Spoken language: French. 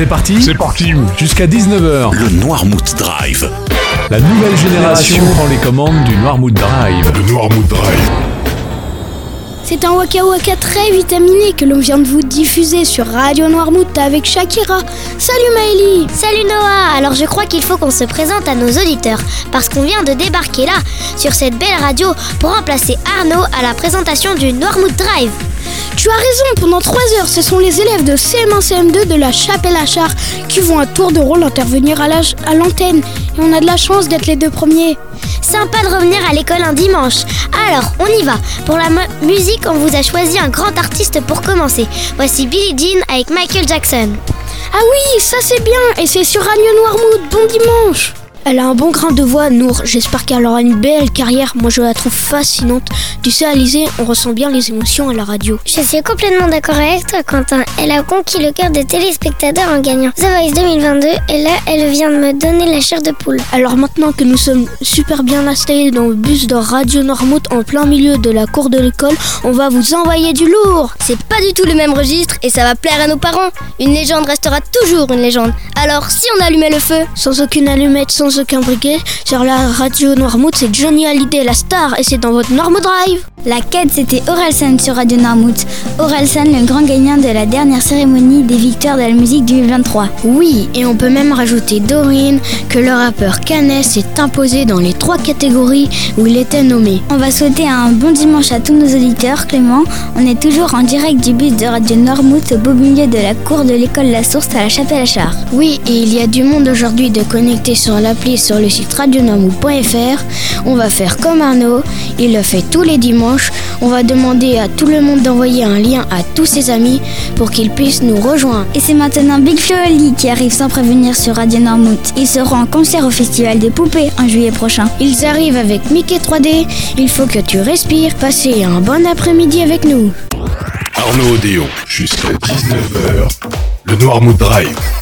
C'est parti C'est parti Jusqu'à 19h, Le Noirmouth Drive. la nouvelle génération prend les commandes du Noirmouth Drive. Le Noirmouth Drive. C'est un Waka Waka très vitaminé que l'on vient de vous diffuser sur Radio Noirmouth avec Shakira. Salut Maëlie Salut Noah Alors je crois qu'il faut qu'on se présente à nos auditeurs, parce qu'on vient de débarquer là, sur cette belle radio, pour remplacer Arnaud à la présentation du Noirmouth Drive. Tu as raison, pendant 3 heures, ce sont les élèves de CM1 CM2 de la Chapelle à Char qui vont à tour de rôle intervenir à l'antenne. Et on a de la chance d'être les deux premiers. Sympa de revenir à l'école un dimanche. Alors, on y va. Pour la musique, on vous a choisi un grand artiste pour commencer. Voici Billie Jean avec Michael Jackson. Ah oui, ça c'est bien, et c'est sur Radio Noirmouth. Bon dimanche elle a un bon grain de voix, Nour. J'espère qu'elle aura une belle carrière. Moi, je la trouve fascinante. Tu sais, Alizé, on ressent bien les émotions à la radio. Je suis complètement d'accord avec toi, Quentin. Elle a conquis le cœur des téléspectateurs en gagnant The Voice 2022 et là, elle vient de me donner la chair de poule. Alors maintenant que nous sommes super bien installés dans le bus de Radio Noirmouth en plein milieu de la cour de l'école, on va vous envoyer du lourd. C'est pas du tout le même registre et ça va plaire à nos parents. Une légende restera toujours une légende. Alors, si on allumait le feu, Sans aucune allumette, sans aucun briquet, sur la radio Noirmouth, c'est Johnny Hallyday, la star, et c'est dans votre Noirmouth Drive. La quête, c'était Orelsan sur Radio Noirmouth. Orelsan, le grand gagnant de la dernière cérémonie des victoires de la musique 2023. Oui, et on peut même rajouter Doreen, que le rappeur Canet s'est imposé dans les trois catégories où il était nommé. On va souhaiter un bon dimanche à tous nos auditeurs. Clément, on est toujours en direct du bus de Radio Noirmouth au beau milieu de la cour de l'école La Source à la Chapelle à Char. Oui, et il y a du monde aujourd'hui de connecter sur l'appli sur le site radionormou.fr. On va faire comme Arnaud, il le fait tous les dimanches. On va demander à tout le monde d'envoyer un lien à tous ses amis pour qu'ils puissent nous rejoindre. Et c'est maintenant Big Flo Oli qui arrive sans prévenir sur Radio Noirmouth. Ils seront en concert au Festival des Poupées en juillet prochain. Ils arrivent avec Mickey 3D. Il faut que tu respires. Passez un bon après-midi avec nous. Arnaud Odéon. Jusqu'à 19h. Le Noirmouth Drive.